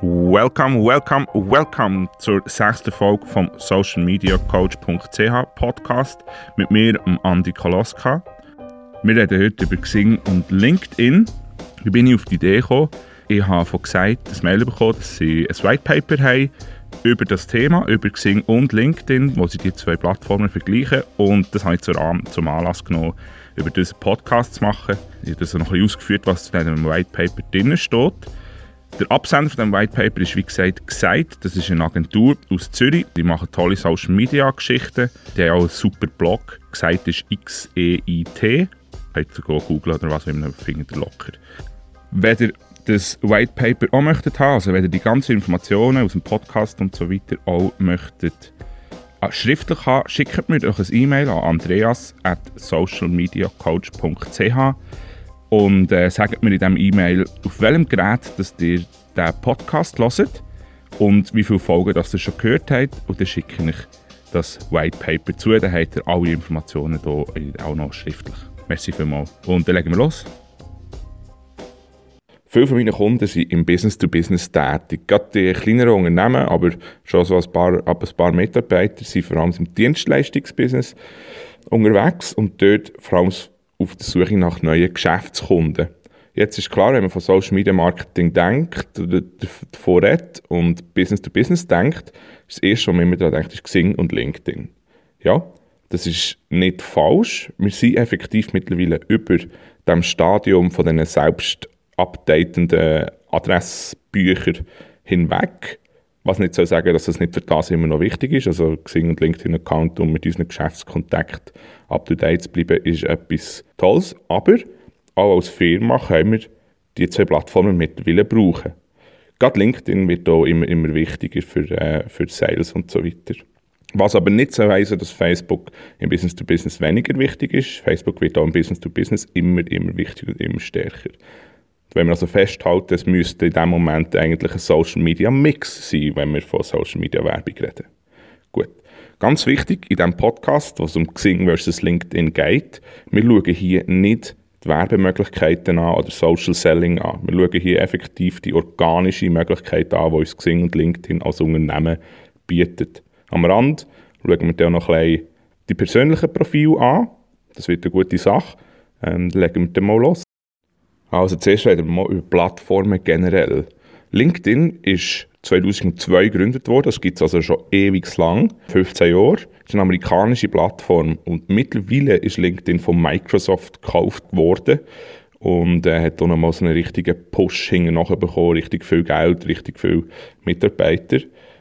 Welcome, welcome, welcome zur sechsten Folge vom Social Media Coach.ch Podcast mit mir, Andi Koloska. Wir reden heute über Xing und LinkedIn. Wie bin ich auf die Idee gekommen? Ich habe von gesagt, das Mail bekommen, dass sie ein White Paper haben über das Thema, über Xing und LinkedIn, wo sie die zwei Plattformen vergleichen. Und das habe ich zum Anlass genommen, über diesen Podcast zu machen. Ich habe das noch ein bisschen ausgeführt, was in einem White Paper drin steht. Der Absender von dem White Paper ist wie gesagt gesagt. Das ist eine Agentur aus Zürich. Die machen tolle Social Media Geschichten. Die haben auch einen super Blog. Gesagt ist X-E-I-T. Könnt ihr googeln oder was, man findet locker. Wenn ihr das White Paper auch möchtet haben, also wenn ihr die ganzen Informationen aus dem Podcast und so weiter auch möchtet äh, schriftlich haben, schickt mir doch ein E-Mail an andreas at socialmediacoach.ch und äh, sagt mir in diesem E-Mail, auf welchem Gerät dass ihr diesen Podcast hört und wie viele Folgen das ihr schon gehört habt. Und dann schicke ich das White Paper zu. Dann habt ihr alle Informationen hier auch noch schriftlich. Merci vielmals. Und dann legen wir los. Viele von meinen Kunden sind im Business-to-Business -Business tätig. Gerade die kleineren Unternehmen, aber schon so ein paar, ab ein paar Mitarbeiter sind vor allem im Dienstleistungsbusiness unterwegs und dort vor allem auf der Suche nach neuen Geschäftskunden. Jetzt ist klar, wenn man von Social Media Marketing denkt, davon redet und Business to Business denkt, ist das erste, was man immer daran denkt, ist Xing und LinkedIn. Ja, das ist nicht falsch. Wir sind effektiv mittlerweile über dem Stadium von diesen selbst updatenden Adressbüchern hinweg. Was nicht soll sagen, dass das nicht für das immer noch wichtig ist. Also Xing und LinkedIn-Account, um mit unseren Geschäftskontakt up-to-date zu bleiben, ist etwas Tolles. Aber auch als Firma können wir die zwei Plattformen mittlerweile brauchen. Gerade LinkedIn wird auch immer, immer wichtiger für, äh, für Sales und so weiter. Was aber nicht so heißen, dass Facebook im Business-to-Business -Business weniger wichtig ist. Facebook wird auch im Business-to-Business -Business immer, immer wichtiger und immer stärker. Wenn wir also festhalten, es müsste in diesem Moment eigentlich ein Social Media Mix sein, wenn wir von Social Media Werbung reden. Gut. Ganz wichtig in diesem Podcast, was um Xing versus LinkedIn geht, wir schauen hier nicht die Werbemöglichkeiten an oder Social Selling an. Wir schauen hier effektiv die organische Möglichkeit an, die uns Xing und LinkedIn als Unternehmen bietet. Am Rand schauen wir dann noch ein die persönlichen Profile an. Das wird eine gute Sache. Ähm, legen wir dann mal los. Also zuerst reden wir mal über Plattformen generell. LinkedIn ist 2002 gegründet worden, das gibt es also schon ewig lang, 15 Jahre. Das ist eine amerikanische Plattform und mittlerweile ist LinkedIn von Microsoft gekauft worden und äh, hat dann nochmal so einen richtigen Push hinten bekommen, richtig viel Geld, richtig viele Mitarbeiter.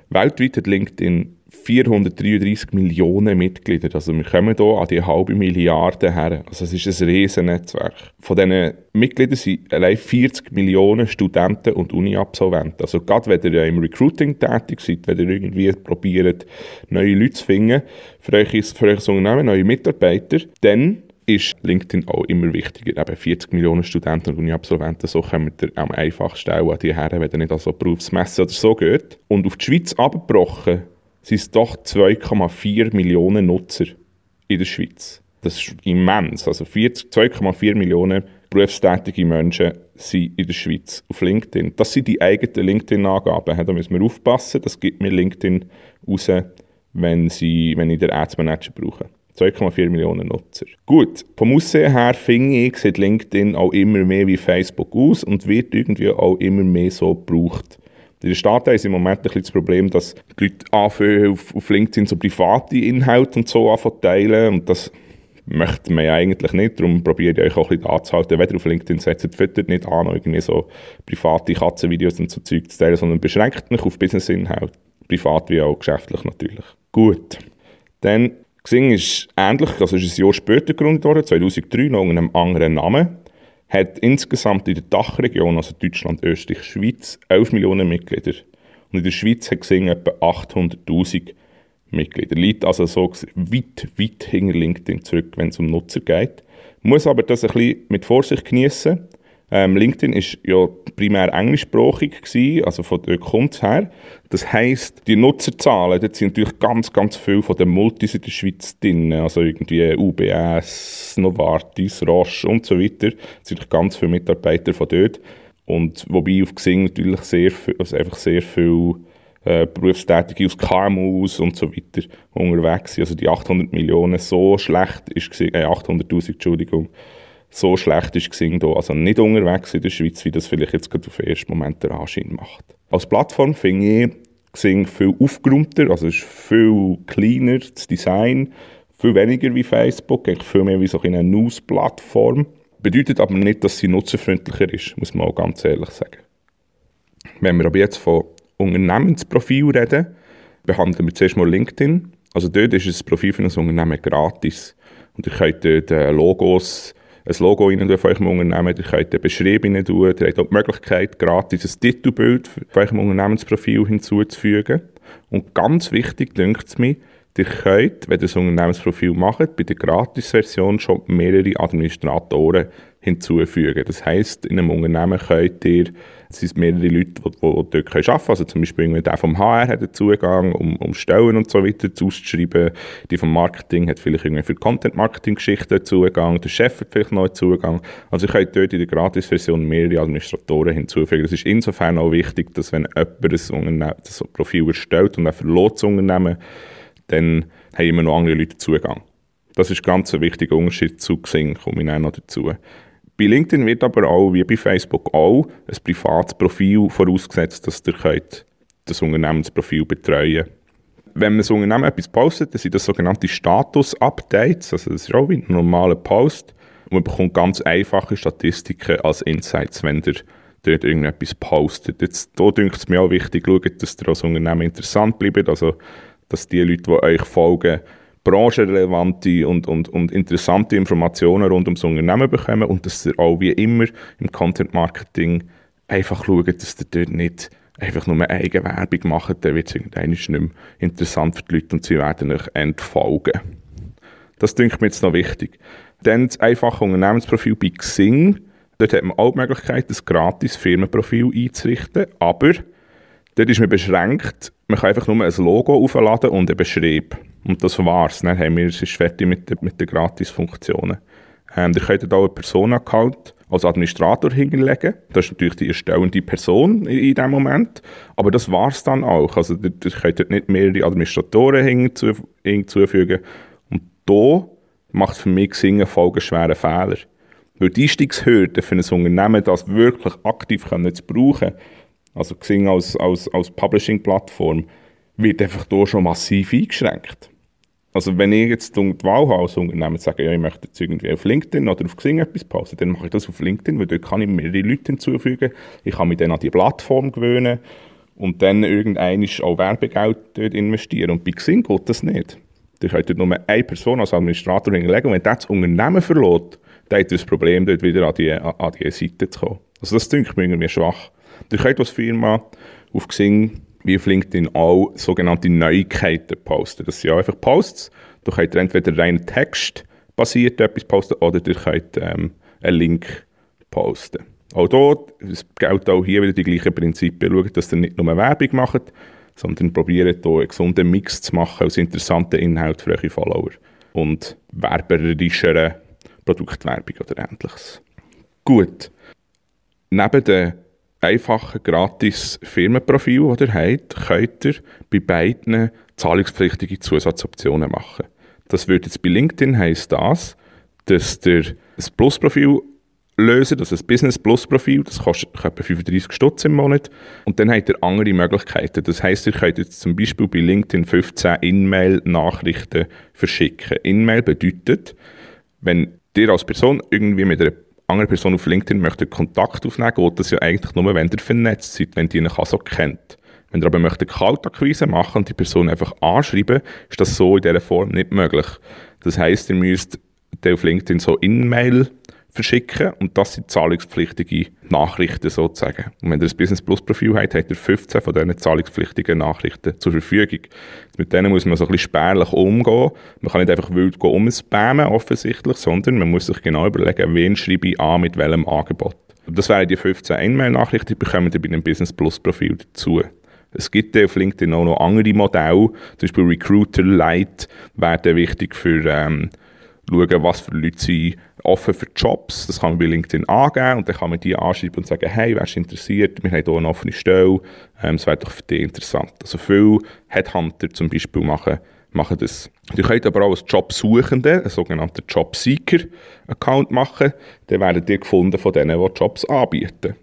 Weltweit hat LinkedIn 433 Millionen Mitglieder. Also wir kommen hier an die halbe Milliarde her. Also es ist ein riesen Netzwerk. Von diesen Mitgliedern sind allein 40 Millionen Studenten und Uni-Absolventen. Also gerade wenn ihr im Recruiting tätig seid, wenn ihr irgendwie probiert, neue Leute zu finden, für euch, für euch Unternehmen, neue Mitarbeiter, dann ist LinkedIn auch immer wichtiger. Eben 40 Millionen Studenten und Uni-Absolventen, so kommen wir am einfachsten auch an die her, wenn ihr nicht an so Berufsmessen oder so geht. Und auf die Schweiz abgebrochen sind es doch 2,4 Millionen Nutzer in der Schweiz. Das ist immens. Also 2,4 Millionen berufstätige Menschen sind in der Schweiz auf LinkedIn. Das sind die eigenen LinkedIn-Angaben. Da müssen wir aufpassen. Das gibt mir LinkedIn raus, wenn, sie, wenn ich den Ads Manager brauche. 2,4 Millionen Nutzer. Gut, vom Aussehen her finde ich, sieht LinkedIn auch immer mehr wie Facebook aus und wird irgendwie auch immer mehr so gebraucht. In den Staaten ist im Moment ein das Problem, dass die Leute anfangen, auf, auf LinkedIn so private Inhalte und so anfangen und das möchte man ja eigentlich nicht. Darum probiert ihr euch auch ein bisschen anzuhalten. Ihr auf LinkedIn setzt, füttert nicht an, irgendwie so private Katzenvideos und so Zeug zu teilen, sondern beschränkt mich auf Business-Inhalt. Privat wie auch geschäftlich natürlich. Gut. Dann Xing ist ähnlich, also ist ein Jahr später gegründet worden, 2003, noch unter einem anderen Namen hat insgesamt in der Dachregion, also Deutschland, Österreich, Schweiz, 11 Millionen Mitglieder. Und in der Schweiz hat Xing etwa 800'000 Mitglieder. Liegt also so weit, weit hinter LinkedIn zurück, wenn es um Nutzer geht. Muss aber das ein bisschen mit Vorsicht genießen. Ähm, LinkedIn ist ja primär englischsprachig gewesen, also von der kommt her. Das heisst, die Nutzerzahlen, dort sind natürlich ganz, ganz viele von den Multis in der Schweiz drin, also irgendwie UBS, Novartis, Roche und so weiter. Das sind ganz viele Mitarbeiter von dort. Und wobei auf Xing natürlich sehr, also einfach sehr viel äh, Berufstätige aus KMUs und so weiter unterwegs sind. Also die 800 Millionen, so schlecht ist äh, 800'000, Entschuldigung, so schlecht ist Xing da, also nicht unterwegs in der Schweiz, wie das vielleicht jetzt gerade auf den ersten Moment der Anschein macht. Als Plattform finde ich Xing viel aufgeräumter, also ist viel kleiner, das Design, viel weniger wie Facebook, eigentlich viel mehr wie so eine News-Plattform. Bedeutet aber nicht, dass sie nutzerfreundlicher ist, muss man auch ganz ehrlich sagen. Wenn wir aber jetzt von Unternehmensprofil reden, behandeln wir zuerst mal LinkedIn. Also dort ist das Profil für ein Unternehmen gratis. Und ihr könnt dort äh, Logos, ein Logo rein von eurem Unternehmen, ihr könnt eine Beschreibung rein tun, ihr habt auch die Möglichkeit, gratis ein Titelbild von eurem Unternehmensprofil hinzuzufügen. Und ganz wichtig, denkt es mir, Ihr könnt, wenn ihr das Unternehmensprofil macht, bei der Gratis-Version schon mehrere Administratoren hinzufügen. Das heisst, in einem Unternehmen könnt ihr, es sind mehrere Leute, die, die, dort arbeiten können. Also zum Beispiel der vom HR hat einen Zugang, um, um Stellen und so weiter auszuschreiben. Die vom Marketing hat vielleicht irgendwie für Content-Marketing-Geschichten Zugang. Der Chef hat vielleicht noch einen Zugang. Also ihr könnt dort in der Gratis-Version mehrere Administratoren hinzufügen. Das ist insofern auch wichtig, dass wenn jemand ein, das Profil erstellt und er verlässt das Unternehmen, dann haben immer noch andere Leute Zugang. Das ist ganz ein wichtiger Unterschied zu Xing, komme ich noch dazu. Bei LinkedIn wird aber auch, wie bei Facebook auch, ein privates Profil vorausgesetzt, dass ihr könnt das Unternehmensprofil betreuen könnt. Wenn man das Unternehmen etwas postet, dann sind das sogenannte Status-Updates, also das ist auch wie ein normaler Post. Und man bekommt ganz einfache Statistiken als Insights, wenn ihr dort irgendetwas postet. Jetzt, da denke es mir auch wichtig, schaut, dass ihr als Unternehmen interessant bleibt, also dass die Leute, die euch folgen, branchenrelevante und, und, und interessante Informationen rund ums Unternehmen bekommen und dass ihr auch wie immer im Content Marketing einfach schaut, dass ihr dort nicht einfach nur eine Eigenwerbung macht, dann wird es irgendwann nicht mehr interessant für die Leute und sie werden euch entfolgen. Das denke mir jetzt noch wichtig. Dann das einfache Unternehmensprofil bei Xing. Dort hat man auch die Möglichkeit, ein gratis Firmenprofil einzurichten, aber Dort ist man beschränkt. Man kann einfach nur ein Logo aufladen und einen Beschrieb. Und das war's. Dann haben wir, es ist fertig mit, den, mit den Gratis-Funktionen. Ähm, ihr könnt auch einen Person-Account als Administrator hinterlegen. Das ist natürlich die erstellende Person in, in diesem Moment. Aber das war's dann auch. Also ihr, ihr könnt dort nicht mehrere Administratoren hinzu, hinzufügen. Und da macht für mich Singen einen folgenschweren Fehler. Weil die Einstiegshürde für ein Unternehmen, das wirklich aktiv zu brauchen, also Xing als, als, als Publishing-Plattform, wird einfach hier schon massiv eingeschränkt. Also wenn ich jetzt die Wahl habe als sage, ja, ich möchte jetzt irgendwie auf LinkedIn oder auf Xing etwas posten, dann mache ich das auf LinkedIn, weil dort kann ich mehrere Leute hinzufügen, ich kann mich dann an die Plattform gewöhnen und dann irgendein auch Werbegeld dort investieren. Und bei Xing geht das nicht. Du könnt dort nur eine Person als Administrator hinlegen und wenn das Unternehmen verlässt, dann hat das Problem, dort wieder an die, an die Seite zu kommen. Also das denke ich mir irgendwie schwach. Ihr könnt als Firma auf Xing wie auf LinkedIn auch sogenannte Neuigkeiten posten. Das sind einfach Posts. Du könnt entweder rein Text basiert etwas posten oder ihr könnt ähm, einen Link posten. Auch dort gilt auch hier wieder die gleichen Prinzipien. Schaut, dass ihr nicht nur Werbung macht, sondern probiert hier einen gesunden Mix zu machen aus interessanten Inhalten für eure Follower und werberischeren Produktwerbung oder ähnliches. Gut. Neben den einfachen, gratis Firmenprofil, das ihr habt, könnt ihr bei beiden zahlungspflichtige Zusatzoptionen machen. Das würde jetzt bei LinkedIn heisst das, dass ihr ein Plus-Profil lösen, also ein Business Plus Profil, das kostet etwa 35 Stutz im Monat. Und dann habt ihr andere Möglichkeiten. Das heisst, ihr könnt jetzt zum Beispiel bei LinkedIn 15 In-Mail-Nachrichten verschicken. In-Mail bedeutet, wenn ihr als Person irgendwie mit einer andere Person auf LinkedIn möchte Kontakt aufnehmen, geht das ja eigentlich nur, wenn ihr vernetzt seid, wenn die ihn also kennt. Wenn ihr aber möchte Kaltakquise machen und die Person einfach anschreiben, ist das so in dieser Form nicht möglich. Das heisst, ihr müsst auf LinkedIn so In-Mail verschicken und das sind zahlungspflichtige Nachrichten sozusagen. Und wenn ihr ein Business Plus Profil habt, habt ihr 15 von diesen zahlungspflichtigen Nachrichten zur Verfügung. Mit denen muss man so ein bisschen spärlich umgehen. Man kann nicht einfach wild umspammen offensichtlich, sondern man muss sich genau überlegen, wen schreibe ich an, mit welchem Angebot. Das wären die 15 E-Mail-Nachrichten, die bekommen ihr bei einem Business Plus Profil dazu. Es gibt auf LinkedIn auch noch andere Modelle, zum Beispiel Recruiter Lite werden wichtig für ähm, schauen, was für Leute sie offen für Jobs. Das kann man bei LinkedIn angeben und dann kann man die anschreiben und sagen, hey, wärst du interessiert? Wir haben hier eine offene Stelle. Ähm, es wäre doch für dich interessant. Also viele Headhunter zum Beispiel machen, machen das. Du könnt aber auch als Jobsuchende, einen sogenannten Jobseeker-Account machen. Dann werden die gefunden von denen, die Jobs anbieten.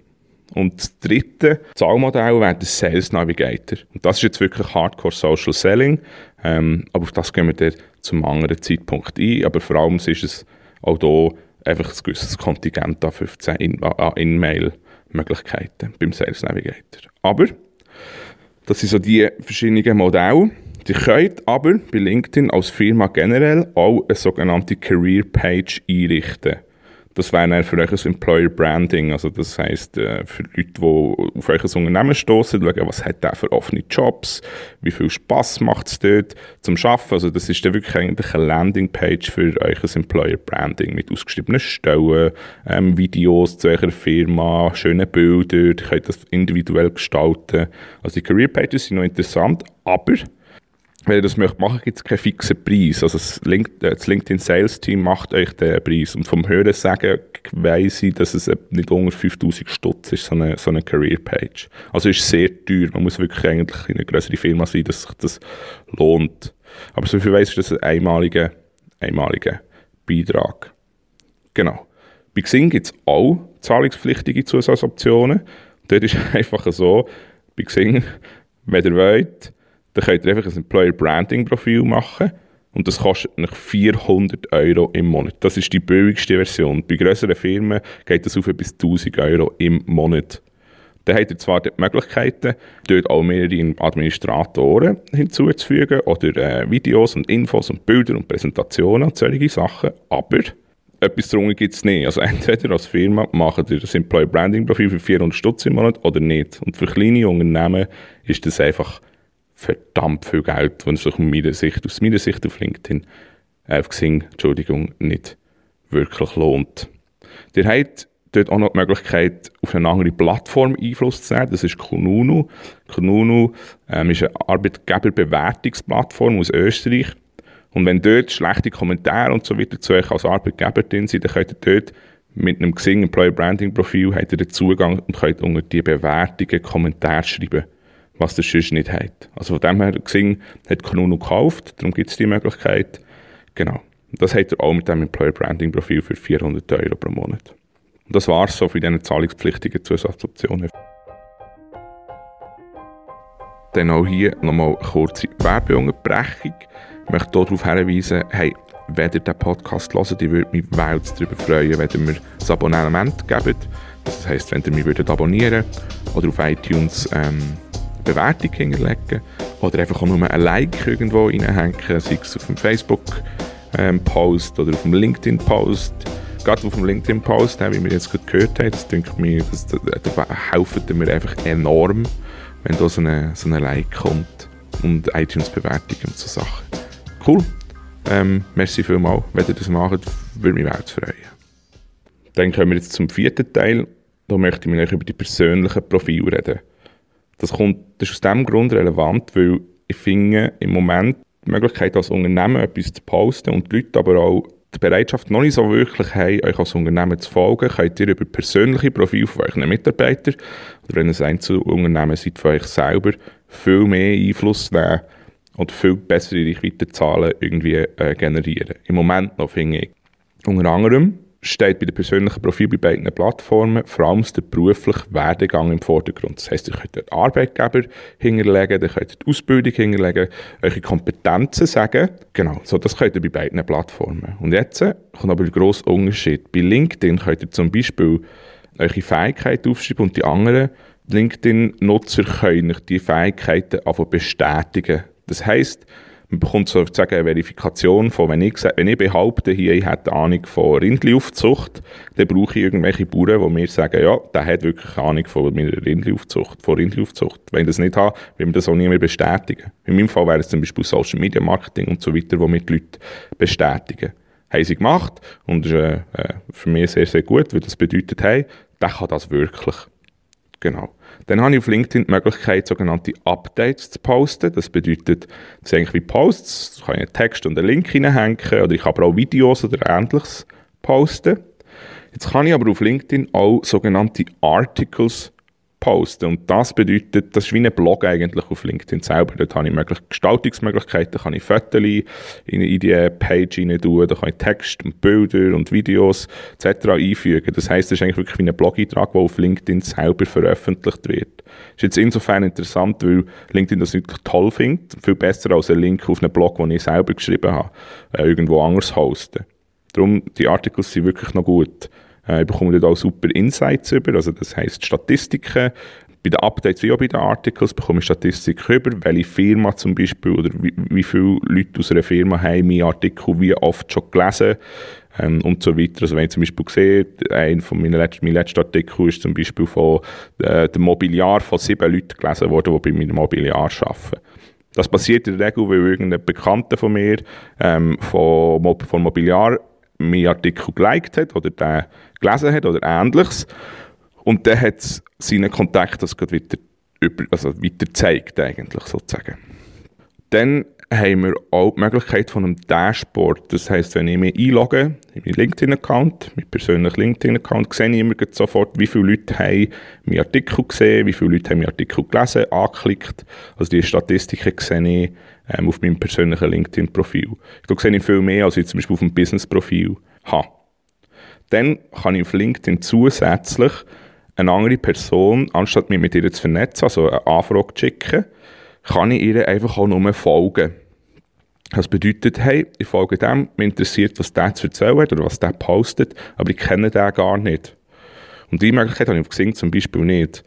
Und das dritte Zahlmodell wäre der Sales Navigator. Und das ist jetzt wirklich Hardcore Social Selling. Ähm, aber auf das gehen wir dann zum anderen Zeitpunkt ein. Aber vor allem ist es auch hier einfach ein gewisses Kontingent an 15 In-Mail-Möglichkeiten beim Sales Navigator. Aber das sind so die verschiedenen Modelle. Die könnt aber bei LinkedIn als Firma generell auch eine sogenannte Career Page einrichten. Das wäre dann für euch ein Employer Branding. Also das heisst, äh, für Leute, die auf euch Unternehmen stoßen, schauen, was hat der für offene Jobs, wie viel Spass macht es dort zum Arbeiten. Also das ist dann wirklich eigentlich eine Landingpage für euch Employer Branding mit ausgeschriebenen Stellen, ähm, Videos zu eurer Firma, schöne Bilder, ihr könnt das individuell gestalten. Also die Career Pages sind noch interessant, aber wenn ihr das möchtet machen, gibt es keinen fixen Preis. Also äh, das LinkedIn Sales Team macht euch den Preis. Und vom Hören sagen weiss ich, dass es nicht unter 5000 Stutz ist, so eine, so eine Career Page. Also ist sehr teuer. Man muss wirklich eigentlich in eine größere Firma sein, dass sich das lohnt. Aber so viel weiss ist das ein einmaliger, einmaliger Beitrag. Genau. Bei Xing gibt es auch zahlungspflichtige Zusatzoptionen. Dort ist einfach so, bei Xing, wenn ihr wollt, dann könnt ihr einfach ein Employer Branding Profil machen und das kostet nach 400 Euro im Monat. Das ist die billigste Version. Bei größeren Firmen geht das auf bis 1000 Euro im Monat. Dann habt ihr zwar die Möglichkeiten, dort auch mehrere Administratoren hinzuzufügen oder äh, Videos und Infos und Bilder und Präsentationen und solche Sachen, aber etwas darunter gibt es nicht. Also entweder als Firma macht ihr das Employer Branding Profil für 400 Stutz im Monat oder nicht. Und für kleine Unternehmen ist das einfach verdammt viel Geld, wenn es sich meiner Sicht, aus meiner Sicht auf LinkedIn, äh, auf Xing, Entschuldigung, nicht wirklich lohnt. Ihr habt dort auch noch die Möglichkeit, auf eine andere Plattform Einfluss zu nehmen. Das ist Kununu. Kununu ähm, ist eine Arbeitgeberbewertungsplattform aus Österreich. Und wenn dort schlechte Kommentare und so weiter zu euch als Arbeitgeber drin sind, dann könnt ihr dort mit einem Xing Employer Branding Profil habt ihr den Zugang und könnt unter die Bewertungen Kommentare schreiben was der sonst nicht hat. Also von dem her gesehen hat Konuno gekauft, darum gibt es die Möglichkeit. Genau. Das hat er auch mit dem Employer Branding Profil für 400 Euro pro Monat. Und das war es so für diese zahlungspflichtigen Zusatzoptionen. Dann auch hier nochmal eine kurze Werbeunterbrechung. Ich möchte darauf hinweisen, hey, wenn ihr diesen Podcast hört, ich würde mich weit darüber freuen, wenn ihr mir ein Abonnement gebt. Das heisst, wenn ihr mich würdet abonnieren oder auf iTunes ähm, Bewertung hinterlegen oder einfach auch nur ein Like irgendwo reinhängen, sei es auf dem Facebook-Post ähm, oder auf dem LinkedIn-Post. Gerade auf dem LinkedIn-Post, wie wir jetzt gerade gehört haben, das denke mir, das, da, da helfen mir einfach enorm, wenn da so ein so eine Like kommt und iTunes-Bewertung und so Sachen. Cool. Ähm, merci vielmals, wenn ihr das macht, würde mich wert freuen. Dann kommen wir jetzt zum vierten Teil. Da möchte ich mit euch über die persönlichen Profile reden. Das, kommt, das ist aus dem Grund relevant, weil ich finde, im Moment die Möglichkeit als Unternehmen etwas zu posten und die Leute aber auch die Bereitschaft noch nicht so wirklich haben, euch als Unternehmen zu folgen, könnt ihr über persönliche Profile von euren Mitarbeitern oder wenn es ein Einzelunternehmen seid, von euch selber viel mehr Einfluss nehmen und viel bessere Reichweitenzahlen irgendwie äh, generieren. Im Moment noch finde ich. Unter anderem steht bei den persönlichen Profilen bei beiden Plattformen vor allem der berufliche Werdegang im Vordergrund. Das heisst, ihr könnt den Arbeitgeber hinterlegen, ihr könnt die Ausbildung hinterlegen, eure Kompetenzen sagen. Genau, so das könnt ihr bei beiden Plattformen. Und jetzt kommt aber der grosse Unterschied. Bei LinkedIn könnt ihr zum Beispiel eure Fähigkeiten aufschreiben und die anderen LinkedIn-Nutzer können diese Fähigkeiten bestätigen. Das heisst, man bekommt sozusagen eine Verifikation von, wenn ich, wenn ich behaupte, hier, ich hätte Ahnung von Rindliaufzucht, dann brauche ich irgendwelche Bauern, die mir sagen, ja, der hat wirklich Ahnung von Rindliaufzucht, von Rindliaufzucht. Wenn ich das nicht habe, will man das auch nie mehr bestätigen. In meinem Fall wäre es zum Beispiel Social Media Marketing und so weiter, wo mir die Leute bestätigen. Haben sie gemacht und das ist äh, äh, für mich sehr, sehr gut, weil das bedeutet, hey, der kann das wirklich. Genau. Dann habe ich auf LinkedIn die Möglichkeit, sogenannte Updates zu posten. Das bedeutet, das sind eigentlich wie Posts. Ich kann einen Text und einen Link hineinhängen oder ich kann auch Videos oder ähnliches posten. Jetzt kann ich aber auf LinkedIn auch sogenannte Articles posten. Und das bedeutet, das ist wie ein Blog eigentlich auf LinkedIn selber. Dort habe ich möglich Gestaltungsmöglichkeiten, da kann ich Fotos in, in die Page rein tun, da kann ich Text und Bilder und Videos etc. einfügen. Das heißt, es ist eigentlich wirklich wie ein Blog-Eintrag, der auf LinkedIn selber veröffentlicht wird. Das ist jetzt insofern interessant, weil LinkedIn das wirklich toll findet. Viel besser als ein Link auf einen Blog, den ich selber geschrieben habe, äh, irgendwo anders hosten. Darum, die Artikel sind wirklich noch gut. Äh, ich bekomme dort auch super Insights über, also das heisst Statistiken. Bei den Updates wie auch bei den Articles bekomme ich Statistiken über, welche Firma zum Beispiel oder wie, wie viele Leute aus einer Firma haben meinen Artikel wie oft schon gelesen ähm, und so weiter. Also wenn ich zum Beispiel sehe, ein von meinen letzten, mein letzter Artikel ist zum Beispiel von äh, dem Mobiliar von sieben Leuten gelesen worden, die bei meinem Mobiliar arbeiten. Das passiert in der Regel, weil irgendein Bekannter von mir ähm, von, von Mobiliar meinen Artikel geliked hat oder den gelesen hat oder ähnliches. Und dann hat es seinen Kontakt das gerade über, also weiter gezeigt, eigentlich sozusagen. Dann haben wir auch die Möglichkeit von einem Dashboard. Das heisst, wenn ich mich einlogge in meinen LinkedIn-Account, meinen persönlichen LinkedIn-Account, sehe ich immer sofort, wie viele Leute haben meinen Artikel gesehen, wie viele Leute haben meinen Artikel gelesen, angeklickt. Also die Statistiken sehe ich ähm, auf meinem persönlichen LinkedIn-Profil. Da sehe ich viel mehr, als ich zum Beispiel auf dem Business-Profil habe. Dann kann ich auf LinkedIn zusätzlich eine andere Person, anstatt mich mit ihr zu vernetzen, also eine Anfrage schicken, kann ich ihr einfach auch nur folgen. Das bedeutet, hey, ich folge dem, mich interessiert, was der zu erzählen hat oder was der postet, aber ich kenne den gar nicht. Und die Möglichkeit habe ich auf Xing zum Beispiel nicht.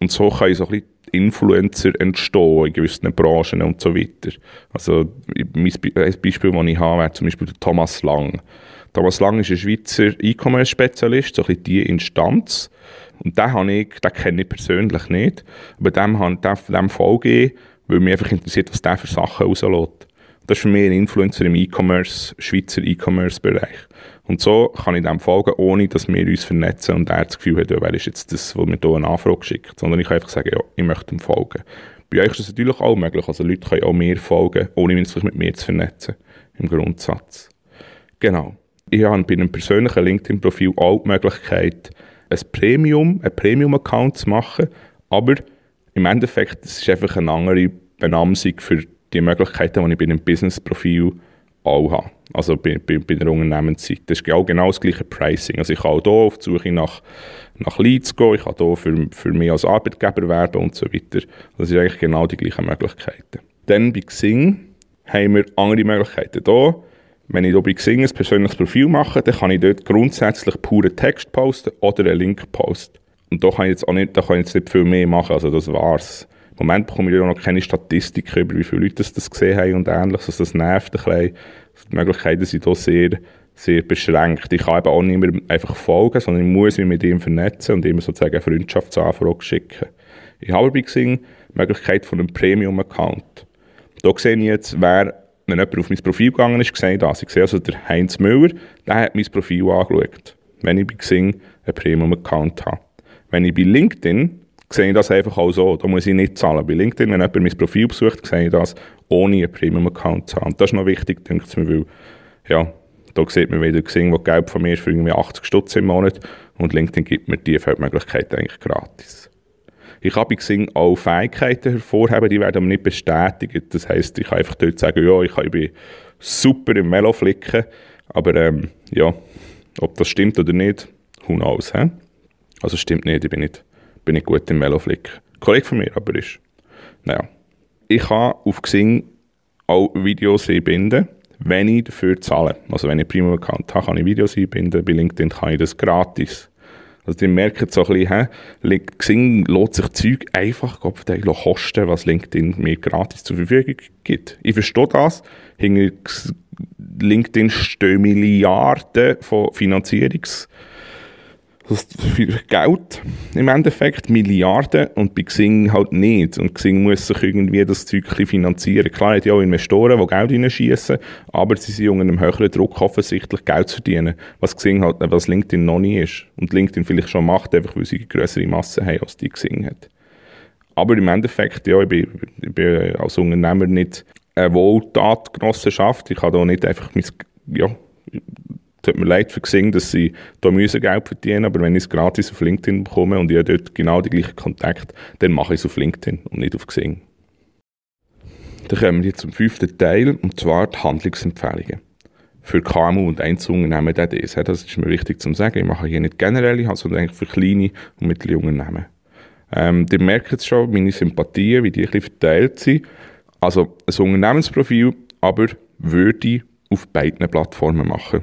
Und so kann so ein bisschen Influencer entstehen in gewissen Branchen und so weiter. Also ein Beispiel, das ich habe, wäre zum Beispiel Thomas Lang. Thomas Lang ist ein Schweizer E-Commerce-Spezialist, so ein bisschen die Instanz. Und den, habe ich, den kenne ich persönlich nicht, aber dem, dem, dem folge ich, weil mich einfach interessiert, was der für Sachen rauslässt. Das ist für mich ein Influencer im E-Commerce, Schweizer E-Commerce-Bereich. Und so kann ich dem folgen, ohne dass wir uns vernetzen und er das Gefühl hat, wer ist jetzt das, was mir hier eine Anfrage schickt. Sondern ich kann einfach sagen, ja, ich möchte ihm folgen. Bei euch ist das natürlich auch möglich. Also Leute können auch mir folgen, ohne sich mit mir zu vernetzen. Im Grundsatz. Genau. Ich habe bei einem persönlichen LinkedIn-Profil auch die Möglichkeit, ein Premium, einen Premium-Account zu machen, aber im Endeffekt das ist einfach eine andere Benamsung für die Möglichkeiten, die ich bei einem Business-Profil auch habe. Also bei, bei, bei der Unternehmensseite. Das ist auch genau das gleiche Pricing. Also ich kann auch hier auf die Suche nach, nach Leads gehen, ich kann hier für, für mich als Arbeitgeber werben und so weiter. Das sind eigentlich genau die gleichen Möglichkeiten. Dann bei Xing haben wir andere Möglichkeiten. Hier, wenn ich bei Xing ein persönliches Profil mache, dann kann ich dort grundsätzlich pure Text posten oder einen Link posten. Und da kann ich jetzt auch nicht, da kann ich jetzt nicht viel mehr machen, also das war's. Im Moment bekomme ich ja noch keine Statistiken über, wie viele Leute das, das gesehen haben und ähnliches. Also das nervt ein bisschen. Die Möglichkeiten sind hier sehr, sehr beschränkt. Ich kann eben auch nicht mehr einfach folgen, sondern ich muss mich mit ihm vernetzen und ihm sozusagen eine Freundschaftsanfrage schicken. Ich habe bei Xing die Möglichkeit von einem Premium-Account. Hier sehe ich jetzt, wer, wenn jemand auf mein Profil gegangen ist, sehe das. Ich sehe also der Heinz Müller, der hat mein Profil angeschaut, wenn ich bei Xing einen Premium-Account habe. Wenn ich bei LinkedIn sehe ich das einfach auch so. Da muss ich nicht zahlen. Bei LinkedIn, wenn jemand mein Profil besucht, sehe ich das, ohne einen Premium-Account zu haben. das ist noch wichtig, denke ich mir, weil, ja, da sieht man wieder gesehen, wo Geld von mir ist für irgendwie 80 Stutz im Monat und LinkedIn gibt mir die Möglichkeit eigentlich gratis. Ich habe bei Xing auch Fähigkeiten hervorheben, die werden aber nicht bestätigt. Das heisst, ich kann einfach dort sagen, ja, ich bin super im Melo aber ähm, ja, ob das stimmt oder nicht, who knows, he? Also stimmt nicht, ich bin nicht bin ich gut im Veloflick. Ein Kollege von mir aber ist. Naja. Ich kann auf Xing auch Videos einbinden, wenn ich dafür zahle. Also wenn ich Premium-Account habe, kann ich Videos einbinden. Bei LinkedIn kann ich das gratis. Also die merken so ein bisschen, hä, Xing lässt sich Zeug einfach kosten, was LinkedIn mir gratis zur Verfügung gibt. Ich verstehe das. Hinter LinkedIn stehen Milliarden von Finanzierungs- das für Geld im Endeffekt, Milliarden, und bei Xing halt nicht. Und Xing muss sich irgendwie das Zeug finanzieren. Klar hat ja auch Investoren, die Geld reinschießen, aber sie sind unter einem höheren Druck offensichtlich Geld zu verdienen, was Xing halt, was LinkedIn noch nie ist. Und LinkedIn vielleicht schon macht, einfach weil sie eine größere Masse haben, als die Xing hat. Aber im Endeffekt, ja, ich bin, ich bin als Unternehmer nicht eine Wohltatgenossenschaft. Ich kann da nicht einfach mein, ja, tut mir leid für Xing, dass sie da müssen Geld verdienen, aber wenn ich es gratis auf LinkedIn bekomme und ich habe dort genau die gleichen Kontakte, dann mache ich es auf LinkedIn und nicht auf Xing. Dann kommen wir zum fünften Teil, und zwar die Handlungsempfehlungen. Für KMU und Einzelunternehmen das. Das ist mir wichtig zu sagen. Ich mache hier nicht generell, sondern eigentlich für kleine und mittlere Unternehmen. Ähm, ihr merkt es schon, meine Sympathien, wie die ein bisschen verteilt sind. Also ein Unternehmensprofil, aber würde ich auf beiden Plattformen machen.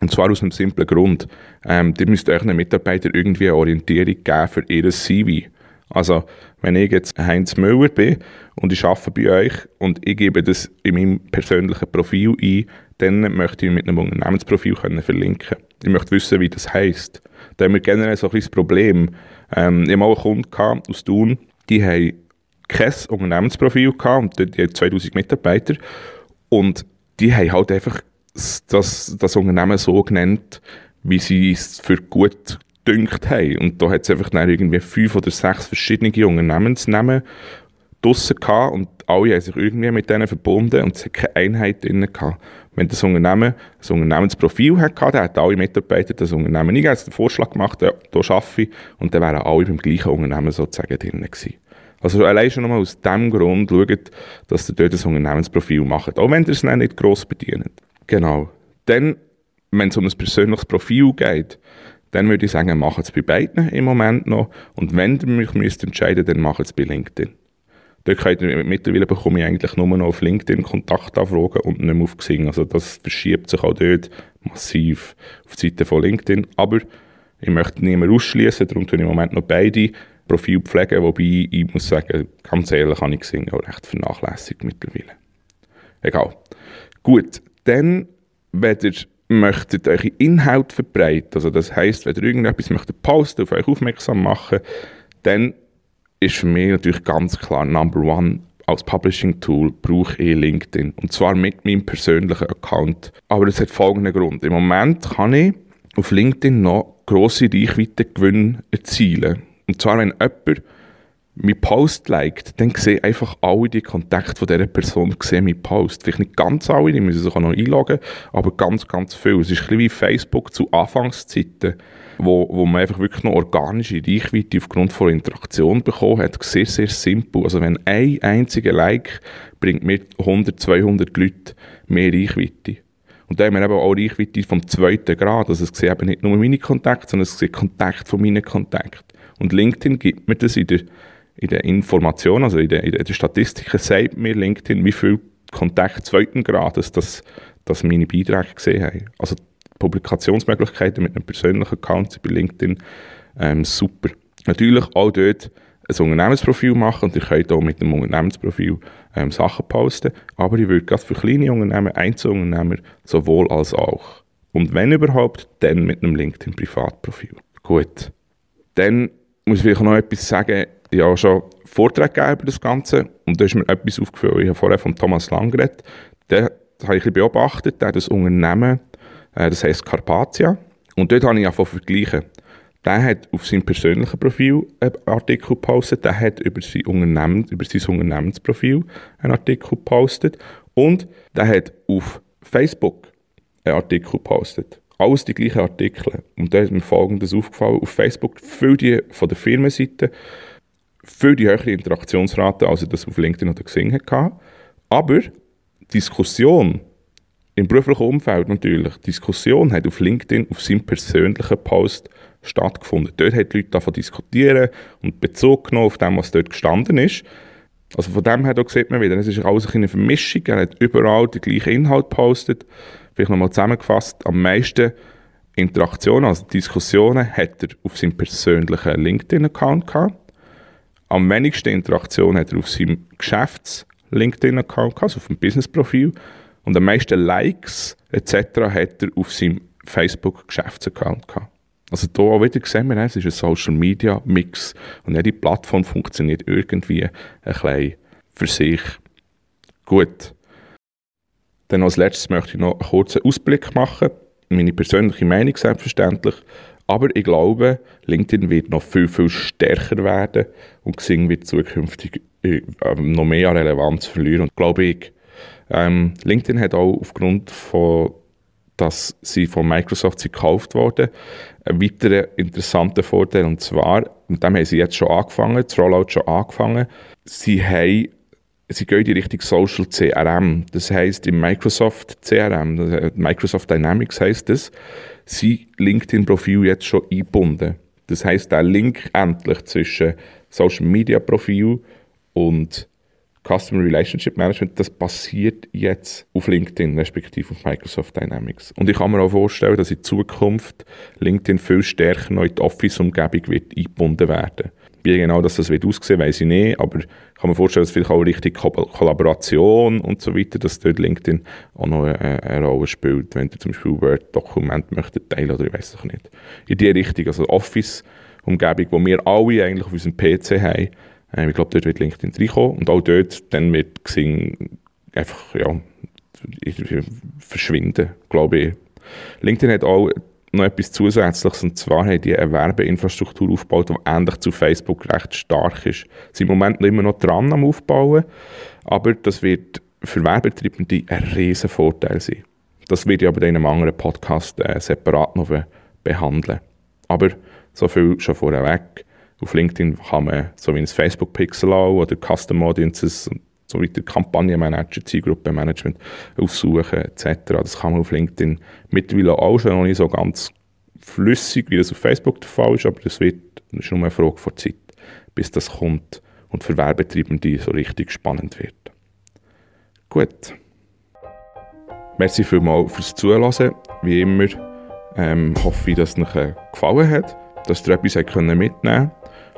Und zwar aus einem simplen Grund. Ähm, ihr müsst euch einen Mitarbeitern irgendwie eine Orientierung geben für ihr CV. Also, wenn ich jetzt Heinz Müller bin und ich arbeite bei euch und ich gebe das in meinem persönlichen Profil ein, dann möchte ich mit einem Unternehmensprofil können verlinken Ich möchte wissen, wie das heisst. Da haben wir generell so ein kleines Problem. Ähm, ich hatte mal einen Kunden aus Thun, die haben kein Unternehmensprofil gehabt und die haben 2000 Mitarbeiter und die haben halt einfach das, das Unternehmen so genannt, wie sie es für gut dünkt haben. Und da hat es einfach dann irgendwie fünf oder sechs verschiedene Unternehmensnamen draussen gehabt und alle haben sich irgendwie mit denen verbunden und es hat keine Einheit drin gehabt. Wenn das Unternehmen ein Unternehmensprofil hatte, dann hätten alle Mitarbeiter das Unternehmen nicht den Vorschlag gemacht, ja, hier arbeite ich, und dann wären alle beim gleichen Unternehmen sozusagen drin gewesen. Also allein schon nochmal aus diesem Grund schaut, dass ihr dort ein Unternehmensprofil macht, auch wenn ihr es nicht gross bedient. Genau. Dann, wenn es um ein persönliches Profil geht, dann würde ich sagen, macht es bei beiden im Moment noch. Und wenn ihr mich müsst entscheiden dann macht es bei LinkedIn. Dort könnt ihr, mittlerweile bekomme ich eigentlich nur noch auf LinkedIn Kontaktanfragen und nicht mehr auf Xing. Also das verschiebt sich auch dort massiv auf die Seite von LinkedIn. Aber ich möchte niemanden ausschließen, darum tue ich im Moment noch beide Profile pflegen, wobei ich muss sagen, ganz ehrlich, habe ich Xing auch recht vernachlässigt mittlerweile. Egal. Gut, dann, wenn ihr möchtet eure Inhalte verbreiten, also das heisst, wenn ihr irgendetwas möchtet posten, auf euch aufmerksam machen, dann ist für mich natürlich ganz klar Number One als Publishing-Tool brauche ich LinkedIn. Und zwar mit meinem persönlichen Account. Aber das hat folgenden Grund. Im Moment kann ich auf LinkedIn noch grosse Reichweitengewinne erzielen. Und zwar, wenn jemand mein Post liked, dann sehe einfach alle die Kontakte von dieser Person sehen mein Post. Vielleicht nicht ganz alle, die müssen sich auch noch einloggen, aber ganz, ganz viel. Es ist ein bisschen wie Facebook zu Anfangszeiten, wo, wo man einfach wirklich noch organische Reichweite aufgrund von Interaktion bekommen hat. Sehr, sehr simpel. Also wenn ein einziger Like bringt mir 100, 200 Leute mehr Reichweite. Und da haben wir eben auch Reichweite vom zweiten Grad. Also es sehen eben nicht nur meine Kontakte, sondern es sehen Kontakte von meinen Kontakten. Und LinkedIn gibt mir das in der in der Information, also in der, in der Statistiken, sagt mir LinkedIn, wie viel Kontakt zweiten Grades das, das meine Beiträge gesehen haben. Also Publikationsmöglichkeiten mit einem persönlichen Account bei LinkedIn, ähm, super. Natürlich auch dort ein Unternehmensprofil machen und ihr könnt auch mit einem Unternehmensprofil ähm, Sachen posten, aber ich würde gerade für kleine Unternehmen, Einzelunternehmer sowohl als auch. Und wenn überhaupt, dann mit einem LinkedIn-Privatprofil. Gut. Dann muss ich vielleicht noch etwas sagen, ich habe schon Vorträge gegeben über das Ganze und da ist mir etwas aufgefallen. Ich habe vorher von Thomas Lang geredet. Der habe ich beobachtet, der hat ein Unternehmen, äh, das heisst Carpathia. Und dort habe ich einfach vergleichen. Der hat auf seinem persönlichen Profil einen Artikel gepostet, der hat über sein, Unternehmen, über sein Unternehmensprofil einen Artikel gepostet und der hat auf Facebook einen Artikel gepostet. Alles die gleichen Artikel. Und da ist mir folgendes aufgefallen. Auf Facebook, viele die von der Firmenseite, viel die höhere Interaktionsrate, als ich das auf LinkedIn oder gesehen hatte. Aber Diskussion im beruflichen Umfeld natürlich, Diskussion hat auf LinkedIn auf seinem persönlichen Post stattgefunden. Dort haben die Leute davon diskutieren und Bezug genommen auf dem, was dort gestanden ist. Also von dem her sieht man wieder, es ist alles eine Vermischung, er hat überall den gleichen Inhalt gepostet. Vielleicht nochmal zusammengefasst, am meisten Interaktionen, also Diskussionen, hat er auf seinem persönlichen LinkedIn-Account gehabt. Am wenigsten Interaktion hat er auf seinem Geschäfts-LinkedIn-Account, also auf dem Business-Profil. Und am meisten Likes etc. hat er auf seinem Facebook-Geschäftsaccount gehabt. Also hier auch wieder sehen wir, es ist ein Social-Media-Mix und jede Plattform funktioniert irgendwie ein bisschen für sich gut. Dann als letztes möchte ich noch einen kurzen Ausblick machen. Meine persönliche Meinung selbstverständlich. Aber ich glaube, LinkedIn wird noch viel, viel stärker werden und Xing wird zukünftig äh, noch mehr Relevanz verlieren, glaube ich. Ähm, LinkedIn hat auch aufgrund von dass sie von Microsoft gekauft wurden. Ein weiterer interessanter Vorteil, und zwar, mit dem haben sie jetzt schon angefangen, das Rollout schon angefangen, sie haben sie gehen in die Richtung Social CRM. Das heißt im Microsoft CRM, Microsoft Dynamics heißt das, sind LinkedIn-Profil jetzt schon eingebunden. Das heißt, der Link endlich zwischen Social Media Profil und Customer Relationship Management, das passiert jetzt auf LinkedIn, respektive auf Microsoft Dynamics. Und ich kann mir auch vorstellen, dass in Zukunft LinkedIn viel stärker noch in die Office-Umgebung wird eingebunden werden. Wie genau das, das wird aussehen, weiß ich nicht, aber ich kann mir vorstellen, dass vielleicht auch richtig Ko Kollaboration und so weiter, dass dort LinkedIn auch noch eine, eine Rolle spielt, wenn ihr zum Beispiel Word-Dokument möchtet teilen oder ich weiß es nicht. In die Richtung, also Office-Umgebung, wo wir alle eigentlich auf unserem PC haben, äh, ich glaube, dort wird LinkedIn reinkommen und auch dort dann wird Xing einfach, ja, verschwinden, glaube ich. LinkedIn hat auch noch etwas Zusätzliches, und zwar haben die eine Werbeinfrastruktur aufgebaut, die ähnlich zu Facebook recht stark ist. Sie sind im Moment immer noch dran am Aufbauen, aber das wird für Werbetreibende ein riesen Vorteil sein. Das werde ich aber in einem anderen Podcast äh, separat noch behandeln. Aber so viel schon vorweg. Auf LinkedIn kann man so wie ein Facebook-Pixel oder Custom Audiences und so weiter, Kampagnenmanager, Zielgruppenmanagement aufsuchen etc. Das kann man auf LinkedIn mittlerweile auch schon noch nicht so ganz flüssig, wie das auf Facebook der Fall ist, aber das, wird, das ist nur eine Frage von Zeit, bis das kommt und für Werbetreibende so richtig spannend wird. Gut. Merci vielmals fürs Zuhören. Wie immer ähm, hoffe ich, dass es euch gefallen hat, dass ihr etwas mitnehmen könnt.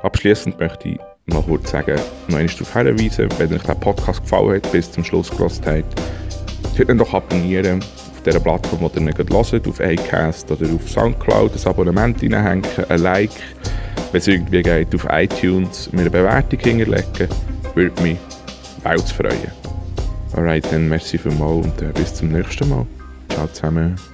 Abschließend möchte ich noch kurz sagen, noch einmal darauf hinweisen, wenn euch der Podcast gefallen hat, bis zum Schluss gehört habt, könnt ihr doch abonnieren auf der Plattform, die ihr nicht hört, auf iCast oder auf Soundcloud, ein Abonnement reinhängen, ein Like, wenn es irgendwie geht, auf iTunes mir eine Bewertung hinterlegen, würde mich weit freuen. Alright, dann merci vielmals und äh, bis zum nächsten Mal. Ciao zusammen.